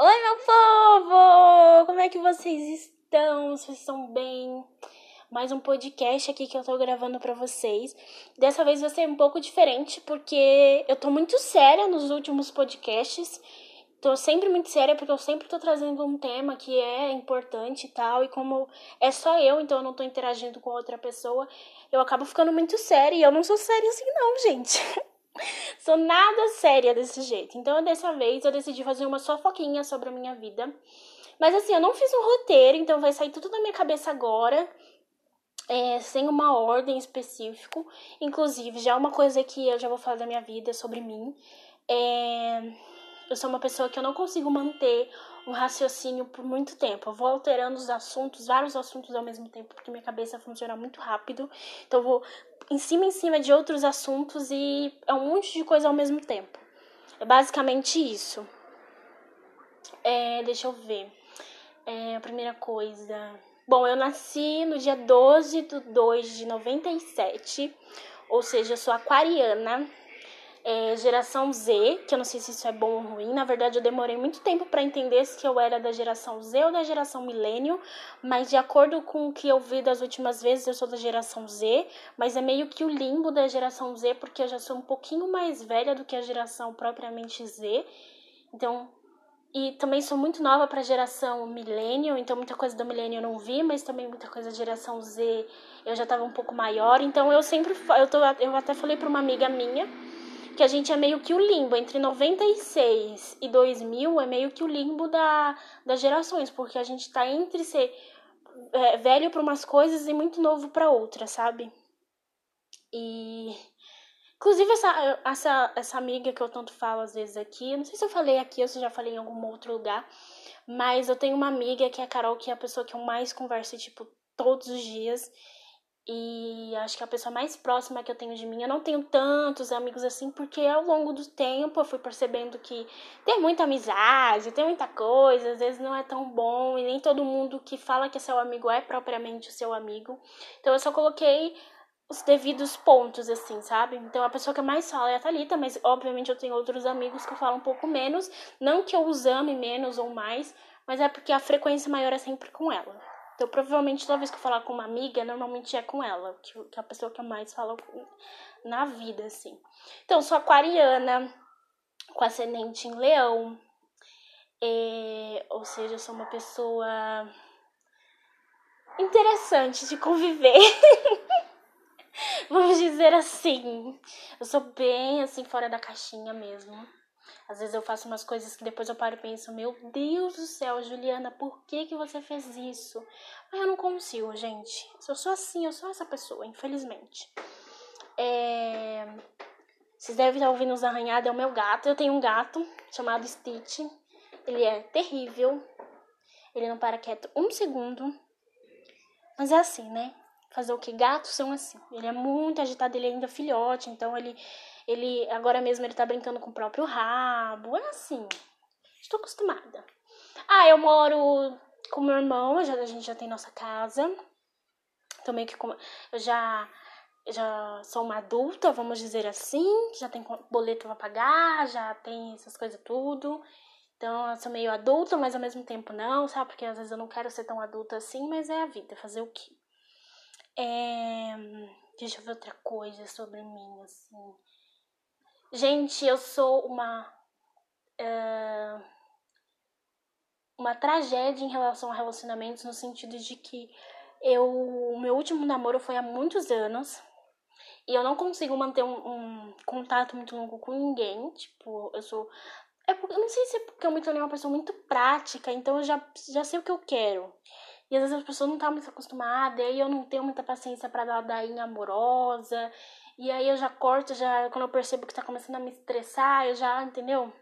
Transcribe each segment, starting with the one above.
Oi, meu povo! Como é que vocês estão? Vocês estão bem? Mais um podcast aqui que eu tô gravando para vocês. Dessa vez vai ser um pouco diferente porque eu tô muito séria nos últimos podcasts. Tô sempre muito séria porque eu sempre tô trazendo um tema que é importante e tal. E como é só eu, então eu não tô interagindo com outra pessoa, eu acabo ficando muito séria. E eu não sou séria assim, não, gente. Sou nada séria desse jeito. Então, dessa vez, eu decidi fazer uma fofoquinha sobre a minha vida. Mas assim, eu não fiz um roteiro, então vai sair tudo da minha cabeça agora. É, sem uma ordem específica. Inclusive, já uma coisa que eu já vou falar da minha vida, sobre mim. É, eu sou uma pessoa que eu não consigo manter um raciocínio por muito tempo. Eu vou alterando os assuntos, vários assuntos ao mesmo tempo, porque minha cabeça funciona muito rápido. Então eu vou em cima em cima de outros assuntos e é um monte de coisa ao mesmo tempo. É basicamente isso. É, deixa eu ver. É, a primeira coisa. Bom, eu nasci no dia 12 de 2 de 97, ou seja, eu sou aquariana é, geração Z, que eu não sei se isso é bom ou ruim. Na verdade, eu demorei muito tempo para entender se eu era da geração Z ou da geração milênio, mas de acordo com o que eu vi das últimas vezes, eu sou da geração Z, mas é meio que o limbo da geração Z, porque eu já sou um pouquinho mais velha do que a geração propriamente Z. Então, e também sou muito nova para a geração milênio, então muita coisa do milênio eu não vi, mas também muita coisa da geração Z eu já estava um pouco maior. Então eu sempre eu tô eu até falei para uma amiga minha que a gente é meio que o limbo entre 96 e 2000 é meio que o limbo da, das gerações, porque a gente tá entre ser é, velho para umas coisas e muito novo para outras, sabe? E inclusive essa, essa essa amiga que eu tanto falo às vezes aqui, não sei se eu falei aqui ou se eu já falei em algum outro lugar, mas eu tenho uma amiga que é a Carol, que é a pessoa que eu mais converso tipo todos os dias. E acho que a pessoa mais próxima que eu tenho de mim, eu não tenho tantos amigos assim, porque ao longo do tempo eu fui percebendo que tem muita amizade, tem muita coisa, às vezes não é tão bom, e nem todo mundo que fala que é seu amigo é propriamente o seu amigo. Então eu só coloquei os devidos pontos, assim, sabe? Então a pessoa que mais fala é a Thalita, mas obviamente eu tenho outros amigos que falam um pouco menos. Não que eu os ame menos ou mais, mas é porque a frequência maior é sempre com ela. Então, provavelmente, toda vez que eu falar com uma amiga, normalmente é com ela, que, que é a pessoa que eu mais falo na vida, assim. Então, sou aquariana, com ascendente em leão, é, ou seja, sou uma pessoa interessante de conviver. Vamos dizer assim. Eu sou bem assim fora da caixinha mesmo. Às vezes eu faço umas coisas que depois eu paro e penso, meu Deus do céu, Juliana, por que que você fez isso? Mas eu não consigo, gente. Eu sou assim, eu sou essa pessoa, infelizmente. É... Vocês devem estar ouvindo os arranhados, é o meu gato. Eu tenho um gato chamado Stitch. Ele é terrível. Ele não para quieto um segundo. Mas é assim, né? Fazer o que? Gatos são assim. Ele é muito agitado, ele é ainda filhote, então ele ele agora mesmo ele tá brincando com o próprio rabo. É assim. Estou acostumada. Ah, eu moro com meu irmão, já, a gente já tem nossa casa. Meio que com, eu já já sou uma adulta, vamos dizer assim, já tem boleto pra pagar, já tem essas coisas tudo. Então, eu sou meio adulta, mas ao mesmo tempo não, sabe? Porque às vezes eu não quero ser tão adulta assim, mas é a vida, fazer o quê? É... Deixa eu ver outra coisa sobre mim, assim. Gente, eu sou uma. Uh, uma tragédia em relação a relacionamentos, no sentido de que eu. O meu último namoro foi há muitos anos. E eu não consigo manter um, um contato muito longo com ninguém. Tipo, eu sou. É eu não sei se é porque eu me tornei uma pessoa muito prática, então eu já, já sei o que eu quero. E às vezes as pessoas não estão muito acostumadas, e aí eu não tenho muita paciência para dar daí amorosa. E aí eu já corto, já quando eu percebo que tá começando a me estressar, eu já, entendeu?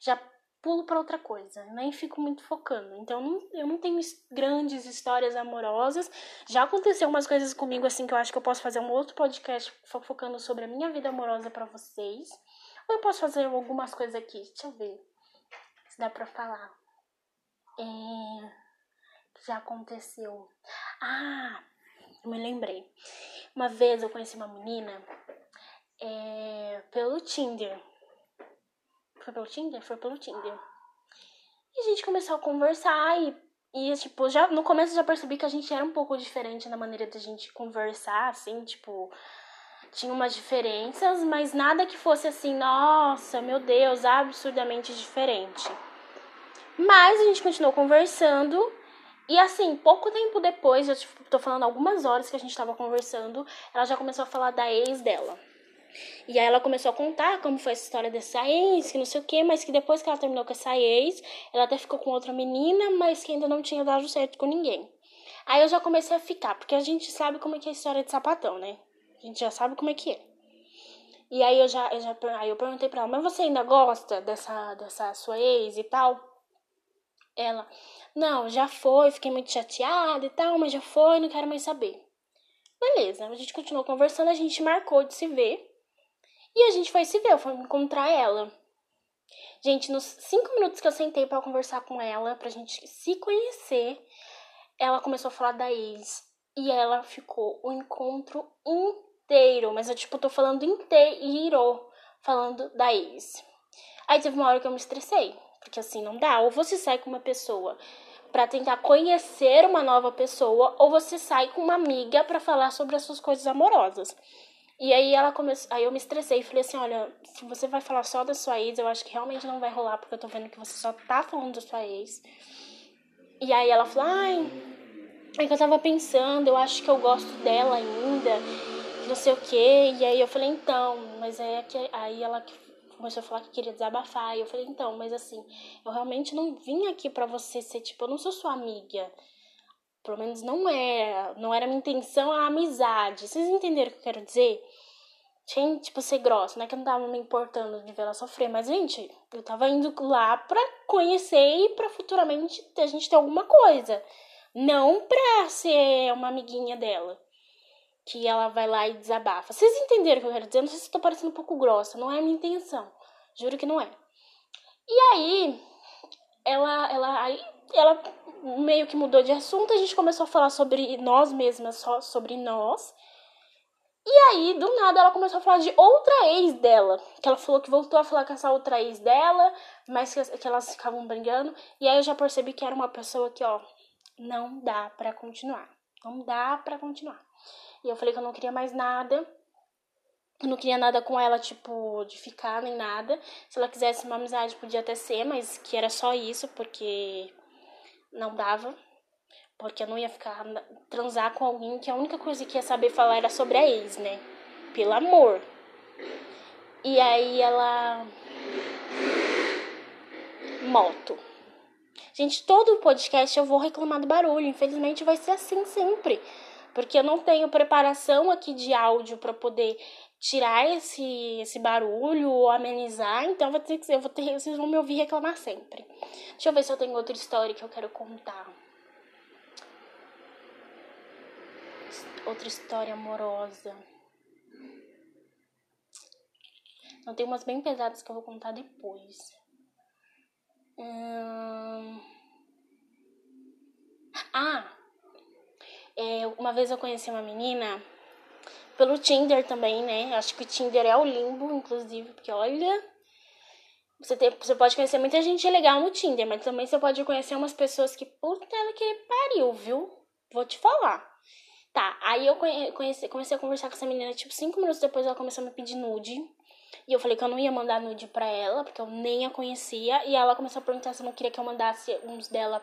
Já pulo para outra coisa, nem fico muito focando. Então não, eu não tenho grandes histórias amorosas. Já aconteceu umas coisas comigo assim que eu acho que eu posso fazer um outro podcast focando sobre a minha vida amorosa para vocês. Ou eu posso fazer algumas coisas aqui, deixa eu ver se dá para falar. É, já aconteceu. Ah, eu me lembrei. Uma vez eu conheci uma menina é, pelo Tinder. Foi pelo Tinder? Foi pelo Tinder. E a gente começou a conversar e, e tipo, já no começo eu já percebi que a gente era um pouco diferente na maneira da gente conversar, assim, tipo, tinha umas diferenças, mas nada que fosse assim, nossa, meu Deus, absurdamente diferente. Mas a gente continuou conversando e assim, pouco tempo depois, eu tipo, tô falando algumas horas que a gente tava conversando, ela já começou a falar da ex dela. E aí ela começou a contar como foi essa história dessa ex, que não sei o que, mas que depois que ela terminou com essa ex, ela até ficou com outra menina, mas que ainda não tinha dado certo com ninguém. Aí eu já comecei a ficar, porque a gente sabe como é que é a história de sapatão, né? A gente já sabe como é que é. E aí eu já, eu já aí eu perguntei pra ela, mas você ainda gosta dessa, dessa sua ex e tal? Ela, não, já foi, fiquei muito chateada e tal, mas já foi, não quero mais saber. Beleza, a gente continuou conversando, a gente marcou de se ver. E a gente foi se ver, eu fui encontrar ela. Gente, nos cinco minutos que eu sentei para conversar com ela, pra gente se conhecer, ela começou a falar da ex. E ela ficou o encontro inteiro, mas eu, tipo, tô falando inteiro, falando da ex. Aí teve uma hora que eu me estressei, porque assim, não dá. Ou você sai com uma pessoa para tentar conhecer uma nova pessoa, ou você sai com uma amiga para falar sobre as suas coisas amorosas. E aí ela começou, aí eu me estressei e falei assim, olha, se você vai falar só da sua ex, eu acho que realmente não vai rolar, porque eu tô vendo que você só tá falando da sua ex. E aí ela falou, ai, é que eu tava pensando, eu acho que eu gosto dela ainda, não sei o quê. E aí eu falei, então, mas é que aí ela começou a falar que queria desabafar. E eu falei, então, mas assim, eu realmente não vim aqui para você ser, tipo, eu não sou sua amiga. Pelo menos não era. Não era minha intenção a amizade. Vocês entenderam o que eu quero dizer? Tinha, tipo, ser grossa, não é que eu não tava me importando de ver ela sofrer, mas, gente, eu tava indo lá pra conhecer e pra futuramente a gente ter alguma coisa. Não pra ser uma amiguinha dela que ela vai lá e desabafa. Vocês entenderam o que eu quero dizer? Não sei se estou parecendo um pouco grossa, não é a minha intenção. Juro que não é. E aí, ela, ela, aí, ela meio que mudou de assunto, a gente começou a falar sobre nós mesmas, só sobre nós. E aí, do nada, ela começou a falar de outra ex dela. Que ela falou que voltou a falar com essa outra ex dela, mas que, que elas ficavam brigando. E aí eu já percebi que era uma pessoa que, ó, não dá para continuar. Não dá para continuar. E eu falei que eu não queria mais nada. Eu não queria nada com ela, tipo, de ficar nem nada. Se ela quisesse uma amizade, podia até ser, mas que era só isso, porque não dava. Porque eu não ia ficar transar com alguém que a única coisa que ia saber falar era sobre a ex, né? Pelo amor. E aí ela. Moto. Gente, todo podcast eu vou reclamar do barulho. Infelizmente vai ser assim sempre porque eu não tenho preparação aqui de áudio para poder tirar esse, esse barulho ou amenizar, então vou ter que eu vou ter, vocês vão me ouvir reclamar sempre. Deixa eu ver se eu tenho outra história que eu quero contar. Outra história amorosa. Não tem umas bem pesadas que eu vou contar depois. Hum... Ah, é, uma vez eu conheci uma menina pelo Tinder também, né? Acho que o Tinder é o limbo, inclusive, porque olha. Você, tem, você pode conhecer muita gente legal no Tinder, mas também você pode conhecer umas pessoas que, puta ela que pariu, viu? Vou te falar. Tá, aí eu conheci, comecei a conversar com essa menina, tipo, cinco minutos depois ela começou a me pedir nude. E eu falei que eu não ia mandar nude pra ela, porque eu nem a conhecia. E ela começou a perguntar se eu não queria que eu mandasse uns dela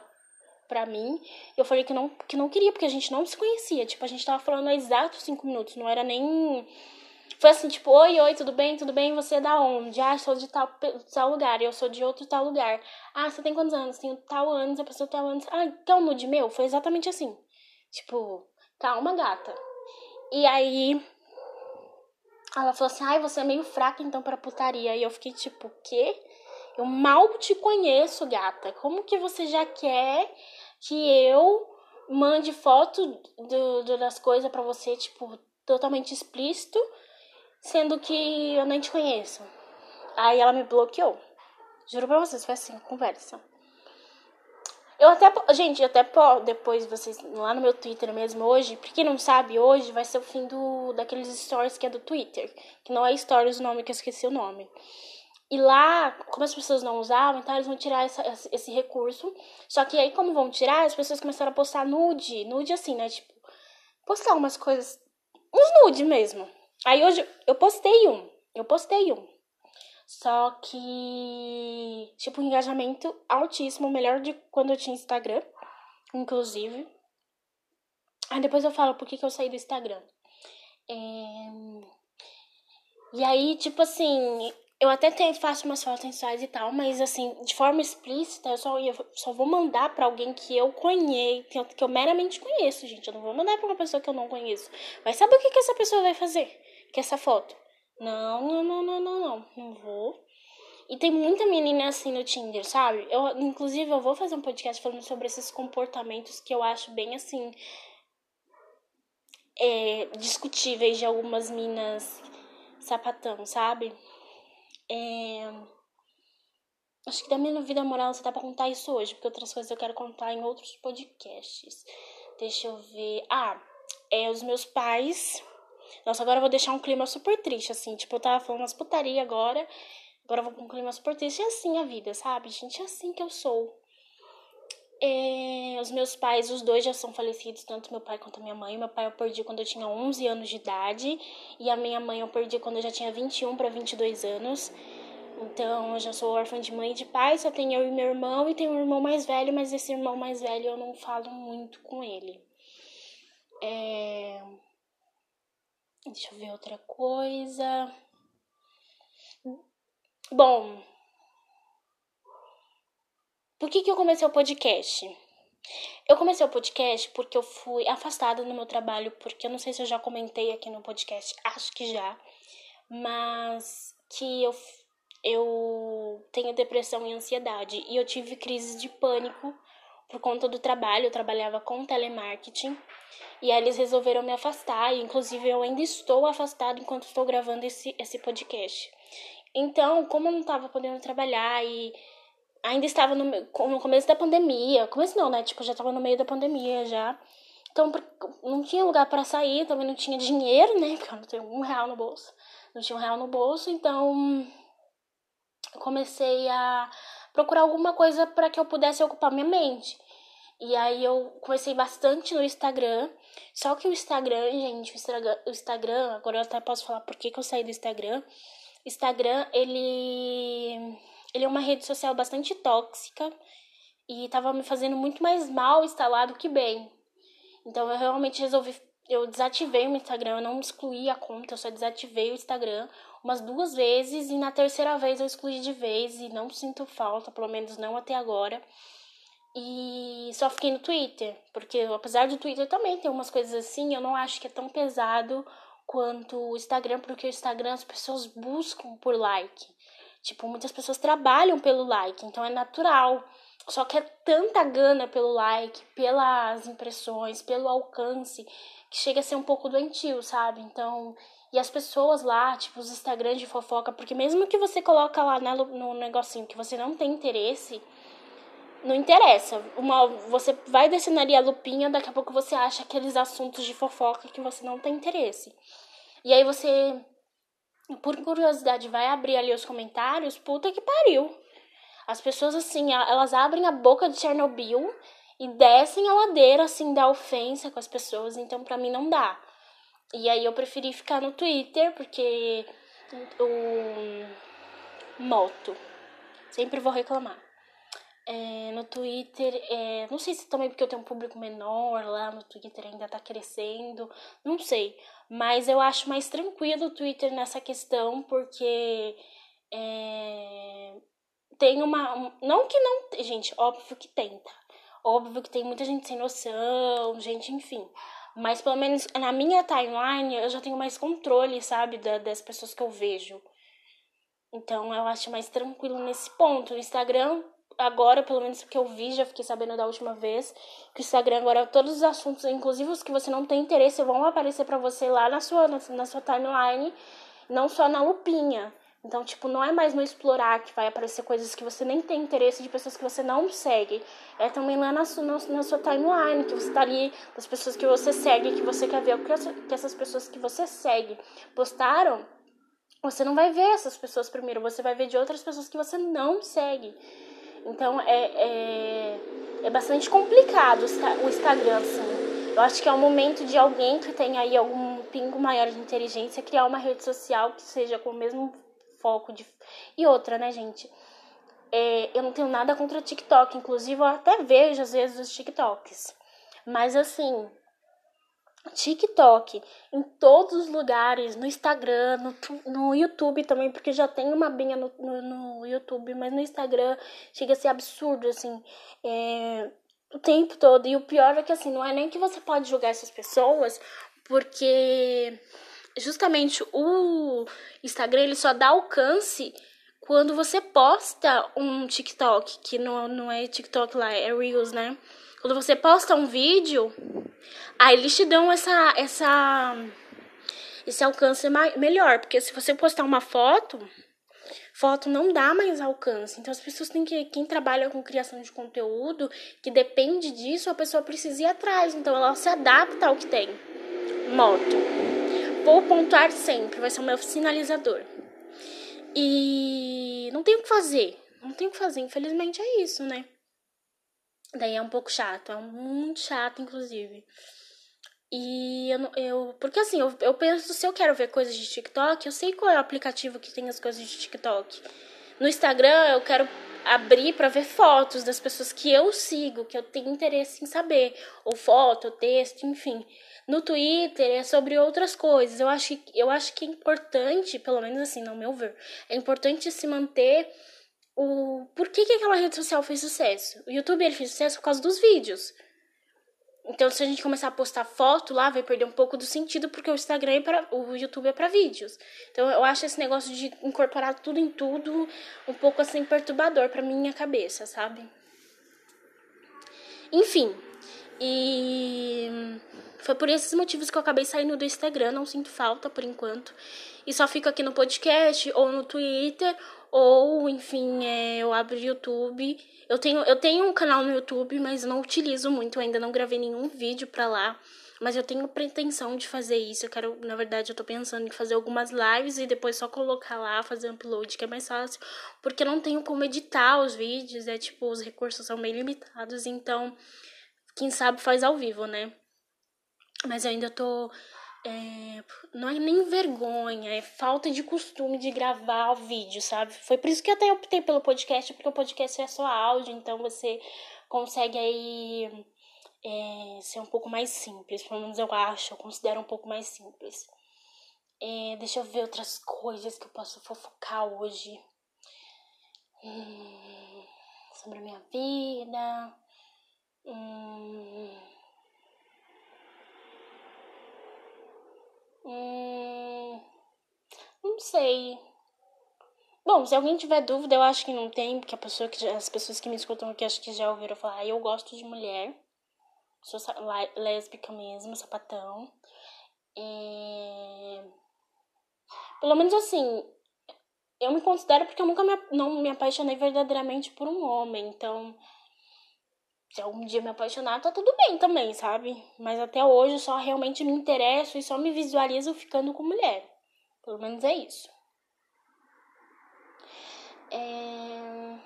pra mim. Eu falei que não, que não queria, porque a gente não se conhecia. Tipo, a gente tava falando há exatos cinco minutos, não era nem. Foi assim, tipo, oi, oi, tudo bem, tudo bem? Você é da onde? Ah, sou de tal, tal lugar, eu sou de outro tal lugar. Ah, você tem quantos anos? Tenho tal anos, a pessoa tal anos. Ah, um nude meu? Foi exatamente assim. Tipo, calma, gata. E aí, ela falou assim, ai, você é meio fraca então pra putaria. E eu fiquei tipo, o quê? Eu mal te conheço, gata. Como que você já quer que eu mande foto do, do das coisas para você, tipo, totalmente explícito, sendo que eu nem te conheço? Aí ela me bloqueou. Juro pra vocês, foi assim, conversa. Eu até, gente, até depois vocês lá no meu Twitter mesmo hoje, pra quem não sabe, hoje vai ser o fim do daqueles stories que é do Twitter, que não é stories o nome que eu esqueci o nome. E lá, como as pessoas não usavam, então eles vão tirar essa, esse recurso. Só que aí, como vão tirar, as pessoas começaram a postar nude. Nude assim, né? Tipo, postar umas coisas. Uns nude mesmo. Aí hoje eu postei um. Eu postei um. Só que, tipo, engajamento altíssimo, melhor de quando eu tinha Instagram, inclusive. Aí depois eu falo por que, que eu saí do Instagram. É... E aí, tipo assim, eu até tenho, faço umas fotos sensuais e tal, mas assim, de forma explícita, eu só, eu só vou mandar para alguém que eu conheço, que eu meramente conheço, gente. Eu não vou mandar pra uma pessoa que eu não conheço. Mas sabe o que, que essa pessoa vai fazer? Que essa foto? Não, não, não, não, não, não. Não vou. E tem muita menina assim no Tinder, sabe? Eu, inclusive, eu vou fazer um podcast falando sobre esses comportamentos que eu acho bem assim. É, discutíveis de algumas minas sapatão, sabe? É... Acho que da minha vida moral você dá pra contar isso hoje, porque outras coisas eu quero contar em outros podcasts. Deixa eu ver. Ah, é os meus pais. Nossa, agora eu vou deixar um clima super triste, assim. Tipo, eu tava falando umas putaria agora. Agora eu vou com um clima super triste. É assim a vida, sabe, gente? É assim que eu sou. É, os meus pais, os dois já são falecidos, tanto meu pai quanto minha mãe. Meu pai eu perdi quando eu tinha 11 anos de idade e a minha mãe eu perdi quando eu já tinha 21 para 22 anos. Então eu já sou órfã de mãe e de pai, só tenho eu e meu irmão e tenho um irmão mais velho, mas esse irmão mais velho eu não falo muito com ele. É... Deixa eu ver outra coisa. Bom, por que, que eu comecei o podcast? Eu comecei o podcast porque eu fui afastada no meu trabalho, porque eu não sei se eu já comentei aqui no podcast, acho que já, mas que eu, eu tenho depressão e ansiedade e eu tive crise de pânico por conta do trabalho, eu trabalhava com telemarketing e aí eles resolveram me afastar, e inclusive eu ainda estou afastado enquanto estou gravando esse, esse podcast. Então, como eu não estava podendo trabalhar e ainda estava no, no começo da pandemia. Começo não, né? Tipo, já estava no meio da pandemia já. Então, não tinha lugar para sair, também não tinha dinheiro, né? Porque eu não tenho um real no bolso. Não tinha um real no bolso, então comecei a procurar alguma coisa para que eu pudesse ocupar minha mente. E aí eu comecei bastante no Instagram. Só que o Instagram, gente, o Instagram, agora eu até posso falar por que, que eu saí do Instagram. Instagram, ele ele é uma rede social bastante tóxica e estava me fazendo muito mais mal instalado que bem. Então eu realmente resolvi, eu desativei o Instagram, eu não excluí a conta, eu só desativei o Instagram umas duas vezes e na terceira vez eu excluí de vez e não sinto falta, pelo menos não até agora. E só fiquei no Twitter, porque apesar do Twitter também ter umas coisas assim, eu não acho que é tão pesado quanto o Instagram, porque o Instagram as pessoas buscam por like. Tipo, muitas pessoas trabalham pelo like, então é natural. Só que é tanta gana pelo like, pelas impressões, pelo alcance, que chega a ser um pouco doentio, sabe? Então, e as pessoas lá, tipo, os Instagrams de fofoca, porque mesmo que você coloca lá no negocinho que você não tem interesse, não interessa. Uma, você vai descendo a lupinha, daqui a pouco você acha aqueles assuntos de fofoca que você não tem interesse. E aí você por curiosidade, vai abrir ali os comentários, puta que pariu. As pessoas, assim, elas abrem a boca de Chernobyl e descem a ladeira, assim, da ofensa com as pessoas. Então, pra mim, não dá. E aí, eu preferi ficar no Twitter, porque o moto. Sempre vou reclamar. É, no Twitter, é, não sei se também porque eu tenho um público menor lá no Twitter ainda tá crescendo, não sei. Mas eu acho mais tranquilo o Twitter nessa questão, porque é, tem uma. Não que não. Gente, óbvio que tem, tá? Óbvio que tem muita gente sem noção, gente, enfim. Mas pelo menos na minha timeline eu já tenho mais controle, sabe, da, das pessoas que eu vejo. Então eu acho mais tranquilo nesse ponto. O Instagram agora, pelo menos que eu vi, já fiquei sabendo da última vez, que o Instagram agora, todos os assuntos, inclusive os que você não tem interesse, vão aparecer para você lá na sua, na, na, sua timeline, não só na lupinha. Então, tipo, não é mais no explorar que vai aparecer coisas que você nem tem interesse de pessoas que você não segue. É também lá na sua, na, sua timeline, que você tá ali, das pessoas que você segue, que você quer ver o que, que essas pessoas que você segue postaram você não vai ver essas pessoas primeiro, você vai ver de outras pessoas que você não segue. Então é, é, é bastante complicado o Instagram, assim. Eu acho que é o momento de alguém que tem aí algum pingo maior de inteligência criar uma rede social que seja com o mesmo foco de. E outra, né, gente? É, eu não tenho nada contra o TikTok, inclusive eu até vejo às vezes os TikToks. Mas assim, TikTok, em todos os lugares, no Instagram, no, no YouTube também, porque já tem uma binha no, no, no YouTube, mas no Instagram chega a ser absurdo, assim, é, o tempo todo. E o pior é que, assim, não é nem que você pode julgar essas pessoas, porque justamente o Instagram, ele só dá alcance quando você posta um TikTok, que não, não é TikTok lá, é Reels, né? Quando você posta um vídeo, aí eles te dão essa, essa, esse alcance melhor. Porque se você postar uma foto, foto não dá mais alcance. Então as pessoas têm que. Quem trabalha com criação de conteúdo, que depende disso, a pessoa precisa ir atrás. Então ela se adapta ao que tem. Moto. Vou pontuar sempre, vai ser o meu sinalizador. E não tem o que fazer. Não tem o que fazer, infelizmente é isso, né? Daí é um pouco chato, é muito chato, inclusive. E eu, eu porque assim, eu, eu penso, se eu quero ver coisas de TikTok, eu sei qual é o aplicativo que tem as coisas de TikTok. No Instagram, eu quero abrir para ver fotos das pessoas que eu sigo, que eu tenho interesse em saber, ou foto, ou texto, enfim. No Twitter é sobre outras coisas. Eu acho, eu acho que é importante, pelo menos assim, no meu ver, é importante se manter o por que, que aquela rede social fez sucesso. O YouTube ele fez sucesso por causa dos vídeos. Então, se a gente começar a postar foto lá, vai perder um pouco do sentido, porque o Instagram é para o YouTube é para vídeos. Então, eu acho esse negócio de incorporar tudo em tudo um pouco assim perturbador para minha cabeça, sabe? Enfim, e foi por esses motivos que eu acabei saindo do Instagram, não sinto falta por enquanto. E só fico aqui no podcast ou no Twitter ou, enfim, é, eu abro o YouTube. Eu tenho, eu tenho um canal no YouTube, mas não utilizo muito, ainda não gravei nenhum vídeo pra lá. Mas eu tenho pretensão de fazer isso. Eu quero, na verdade, eu tô pensando em fazer algumas lives e depois só colocar lá, fazer um upload, que é mais fácil. Porque eu não tenho como editar os vídeos, é tipo, os recursos são bem limitados, então, quem sabe faz ao vivo, né? Mas eu ainda tô é, não é nem vergonha, é falta de costume de gravar o vídeo, sabe? Foi por isso que até optei pelo podcast, porque o podcast é só áudio, então você consegue aí é, ser um pouco mais simples, pelo menos eu acho, eu considero um pouco mais simples. É, deixa eu ver outras coisas que eu posso fofocar hoje. Hum, sobre a minha vida. Hum, Hum, não sei. Bom, se alguém tiver dúvida, eu acho que não tem, porque a pessoa que as pessoas que me escutam aqui acho que já ouviram falar, ah, eu gosto de mulher. Sou lésbica mesmo, sapatão. E... Pelo menos assim, eu me considero porque eu nunca me, não me apaixonei verdadeiramente por um homem, então se algum dia me apaixonar, tá tudo bem também, sabe? Mas até hoje eu só realmente me interesso e só me visualizo ficando com mulher. Pelo menos é isso. É...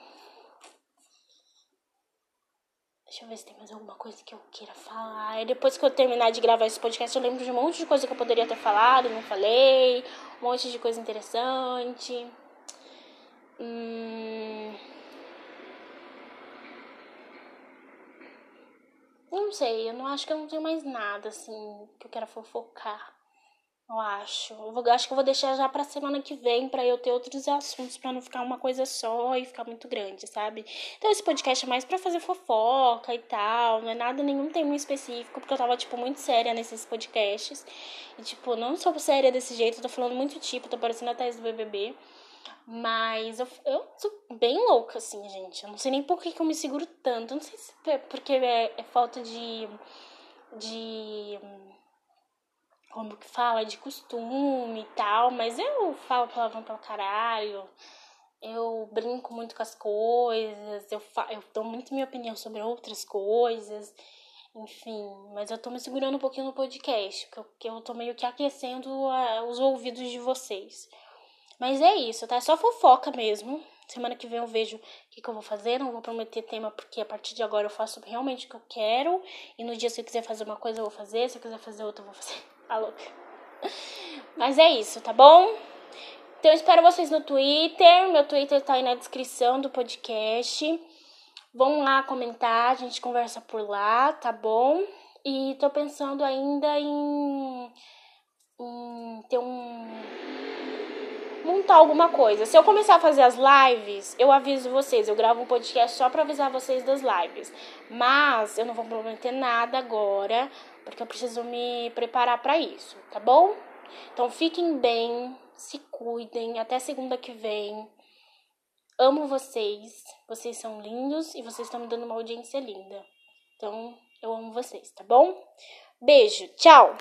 Deixa eu ver se tem mais alguma coisa que eu queira falar. E depois que eu terminar de gravar esse podcast, eu lembro de um monte de coisa que eu poderia ter falado, não falei. Um monte de coisa interessante. Hum... Não sei, eu não acho que eu não tenho mais nada, assim, que eu quero fofocar. Eu acho. Eu vou, acho que eu vou deixar já pra semana que vem para eu ter outros assuntos para não ficar uma coisa só e ficar muito grande, sabe? Então esse podcast é mais para fazer fofoca e tal, não é nada nenhum tema específico, porque eu tava tipo muito séria nesses podcasts. E tipo, não sou séria desse jeito, eu tô falando muito tipo, tô parecendo a Thais do BBB. Mas eu, eu sou bem louca, assim, gente. Eu não sei nem por que, que eu me seguro tanto. Não sei se é porque é, é falta de. de. como que fala? De costume e tal. Mas eu falo palavrão pra caralho. Eu brinco muito com as coisas. Eu, fa eu dou muito minha opinião sobre outras coisas. Enfim, mas eu tô me segurando um pouquinho no podcast, porque eu, tô meio que aquecendo a, os ouvidos de vocês. Mas é isso, tá? É só fofoca mesmo. Semana que vem eu vejo o que, que eu vou fazer. Não vou prometer tema, porque a partir de agora eu faço realmente o que eu quero. E no dia, se eu quiser fazer uma coisa, eu vou fazer. Se eu quiser fazer outra, eu vou fazer. Alô. Mas é isso, tá bom? Então eu espero vocês no Twitter. Meu Twitter tá aí na descrição do podcast. Vão lá comentar, a gente conversa por lá, tá bom? E tô pensando ainda em, em ter um montar alguma coisa. Se eu começar a fazer as lives, eu aviso vocês. Eu gravo um podcast só para avisar vocês das lives. Mas eu não vou prometer nada agora, porque eu preciso me preparar para isso, tá bom? Então fiquem bem, se cuidem. Até segunda que vem. Amo vocês. Vocês são lindos e vocês estão me dando uma audiência linda. Então, eu amo vocês, tá bom? Beijo, tchau!